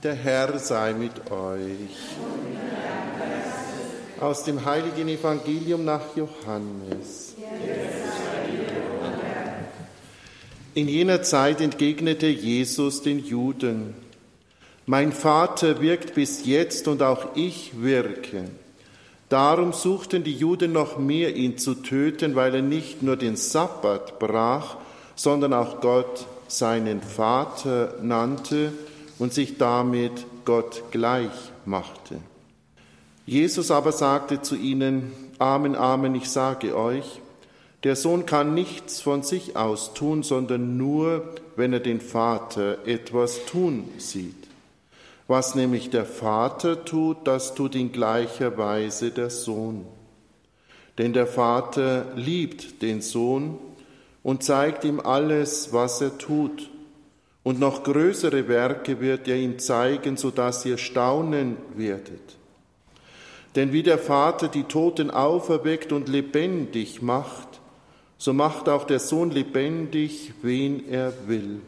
Der Herr sei mit euch. Aus dem heiligen Evangelium nach Johannes. In jener Zeit entgegnete Jesus den Juden, Mein Vater wirkt bis jetzt und auch ich wirke. Darum suchten die Juden noch mehr, ihn zu töten, weil er nicht nur den Sabbat brach, sondern auch Gott seinen Vater nannte und sich damit Gott gleich machte. Jesus aber sagte zu ihnen, Amen, Amen, ich sage euch, der Sohn kann nichts von sich aus tun, sondern nur, wenn er den Vater etwas tun sieht. Was nämlich der Vater tut, das tut in gleicher Weise der Sohn. Denn der Vater liebt den Sohn und zeigt ihm alles, was er tut und noch größere Werke wird er ihm zeigen, so dass ihr staunen werdet. Denn wie der Vater die Toten auferweckt und lebendig macht, so macht auch der Sohn lebendig, wen er will.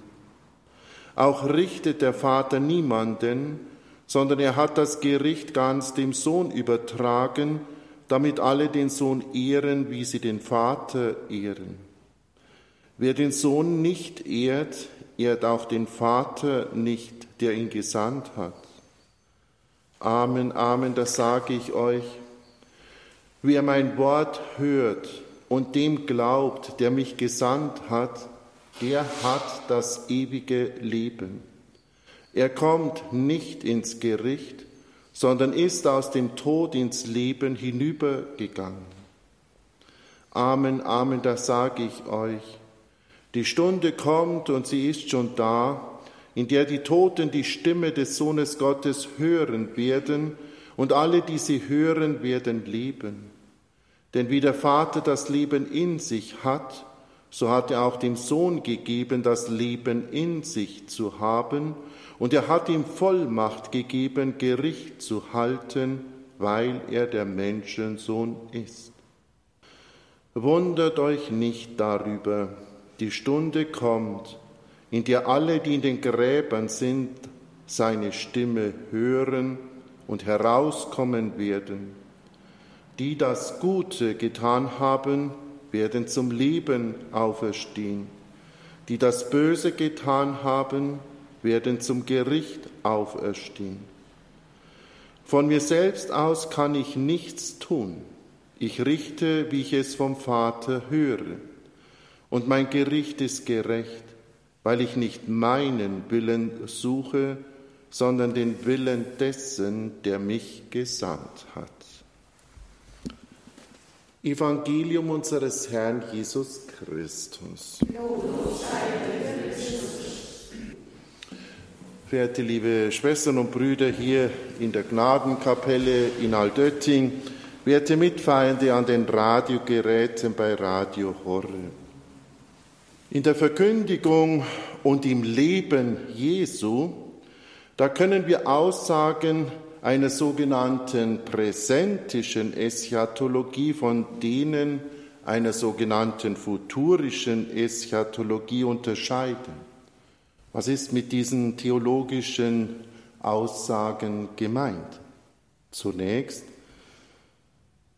Auch richtet der Vater niemanden, sondern er hat das Gericht ganz dem Sohn übertragen, damit alle den Sohn ehren, wie sie den Vater ehren. Wer den Sohn nicht ehrt, ehrt auch den Vater nicht, der ihn gesandt hat. Amen, Amen, das sage ich euch. Wer mein Wort hört und dem glaubt, der mich gesandt hat, der hat das ewige Leben. Er kommt nicht ins Gericht, sondern ist aus dem Tod ins Leben hinübergegangen. Amen, Amen, das sage ich euch. Die Stunde kommt und sie ist schon da, in der die Toten die Stimme des Sohnes Gottes hören werden und alle, die sie hören, werden leben. Denn wie der Vater das Leben in sich hat, so hat er auch dem Sohn gegeben, das Leben in sich zu haben, und er hat ihm Vollmacht gegeben, Gericht zu halten, weil er der Menschensohn ist. Wundert euch nicht darüber, die Stunde kommt, in der alle, die in den Gräbern sind, seine Stimme hören und herauskommen werden. Die das Gute getan haben, werden zum Leben auferstehen. Die das Böse getan haben, werden zum Gericht auferstehen. Von mir selbst aus kann ich nichts tun. Ich richte, wie ich es vom Vater höre und mein Gericht ist gerecht, weil ich nicht meinen Willen suche, sondern den Willen dessen, der mich gesandt hat. Evangelium unseres Herrn Jesus Christus. Verehrte liebe Schwestern und Brüder hier in der Gnadenkapelle in Aldötting, werte Mitfeiernde an den Radiogeräten bei Radio Horre. In der Verkündigung und im Leben Jesu, da können wir Aussagen einer sogenannten präsentischen Eschatologie von denen einer sogenannten futurischen Eschatologie unterscheiden. Was ist mit diesen theologischen Aussagen gemeint? Zunächst,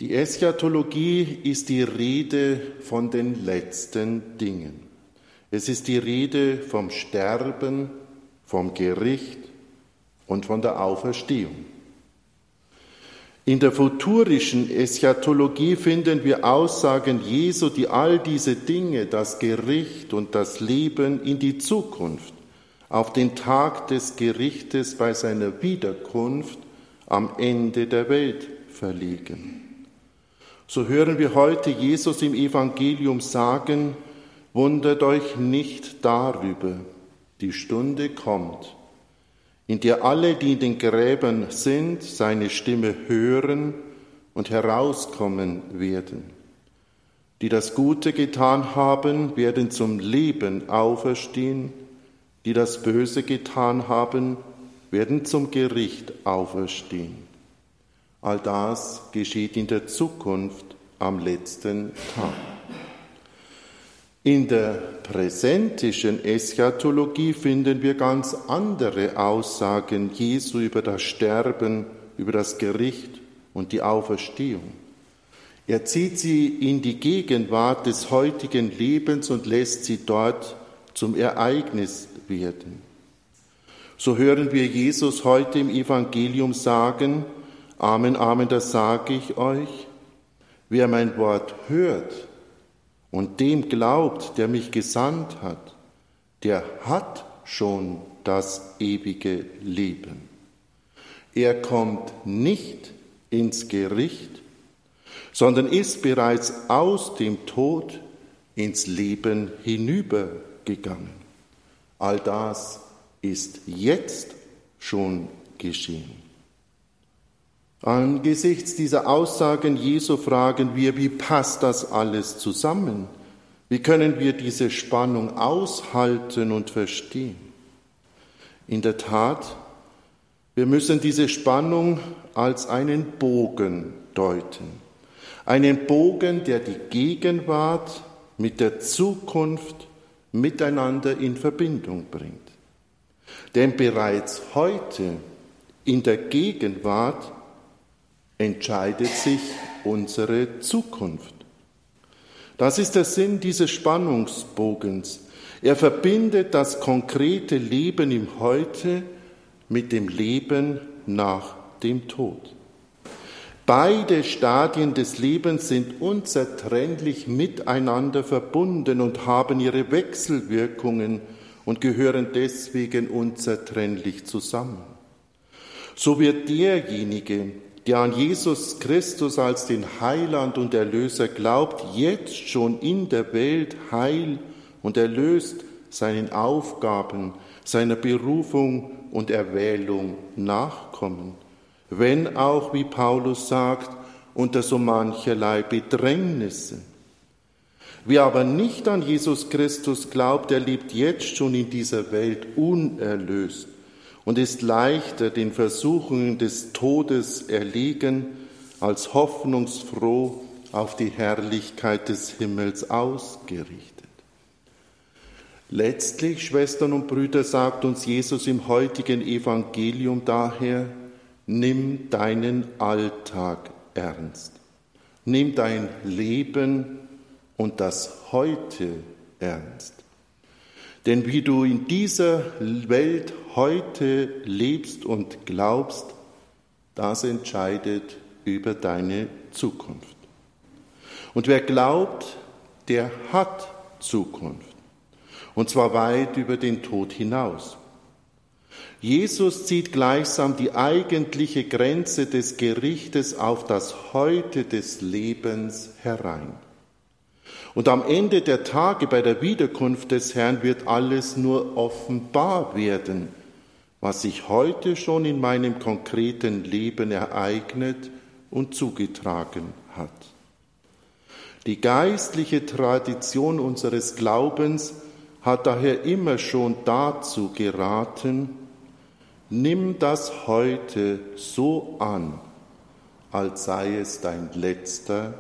die Eschatologie ist die Rede von den letzten Dingen. Es ist die Rede vom Sterben, vom Gericht und von der Auferstehung. In der futurischen Eschatologie finden wir Aussagen Jesu, die all diese Dinge, das Gericht und das Leben in die Zukunft, auf den Tag des Gerichtes bei seiner Wiederkunft am Ende der Welt verlegen. So hören wir heute Jesus im Evangelium sagen, Wundert euch nicht darüber, die Stunde kommt, in der alle, die in den Gräbern sind, seine Stimme hören und herauskommen werden. Die das Gute getan haben, werden zum Leben auferstehen, die das Böse getan haben, werden zum Gericht auferstehen. All das geschieht in der Zukunft am letzten Tag. In der präsentischen Eschatologie finden wir ganz andere Aussagen Jesu über das Sterben, über das Gericht und die Auferstehung. Er zieht sie in die Gegenwart des heutigen Lebens und lässt sie dort zum Ereignis werden. So hören wir Jesus heute im Evangelium sagen, Amen, Amen, das sage ich euch, wer mein Wort hört und dem glaubt, der mich gesandt hat, der hat schon das ewige Leben. Er kommt nicht ins Gericht, sondern ist bereits aus dem Tod ins Leben hinübergegangen. All das ist jetzt schon geschehen. Angesichts dieser Aussagen Jesu fragen wir, wie passt das alles zusammen? Wie können wir diese Spannung aushalten und verstehen? In der Tat, wir müssen diese Spannung als einen Bogen deuten. Einen Bogen, der die Gegenwart mit der Zukunft miteinander in Verbindung bringt. Denn bereits heute in der Gegenwart entscheidet sich unsere Zukunft. Das ist der Sinn dieses Spannungsbogens. Er verbindet das konkrete Leben im Heute mit dem Leben nach dem Tod. Beide Stadien des Lebens sind unzertrennlich miteinander verbunden und haben ihre Wechselwirkungen und gehören deswegen unzertrennlich zusammen. So wird derjenige, der an Jesus Christus als den Heiland und Erlöser glaubt, jetzt schon in der Welt heil und erlöst seinen Aufgaben, seiner Berufung und Erwählung nachkommen, wenn auch, wie Paulus sagt, unter so mancherlei Bedrängnisse. Wer aber nicht an Jesus Christus glaubt, der lebt jetzt schon in dieser Welt unerlöst und ist leichter den Versuchungen des Todes erlegen, als hoffnungsfroh auf die Herrlichkeit des Himmels ausgerichtet. Letztlich, Schwestern und Brüder, sagt uns Jesus im heutigen Evangelium daher, nimm deinen Alltag ernst. Nimm dein Leben und das Heute ernst. Denn wie du in dieser Welt heute lebst und glaubst, das entscheidet über deine Zukunft. Und wer glaubt, der hat Zukunft. Und zwar weit über den Tod hinaus. Jesus zieht gleichsam die eigentliche Grenze des Gerichtes auf das Heute des Lebens herein. Und am Ende der Tage bei der Wiederkunft des Herrn wird alles nur offenbar werden, was sich heute schon in meinem konkreten Leben ereignet und zugetragen hat. Die geistliche Tradition unseres Glaubens hat daher immer schon dazu geraten, nimm das heute so an, als sei es dein letzter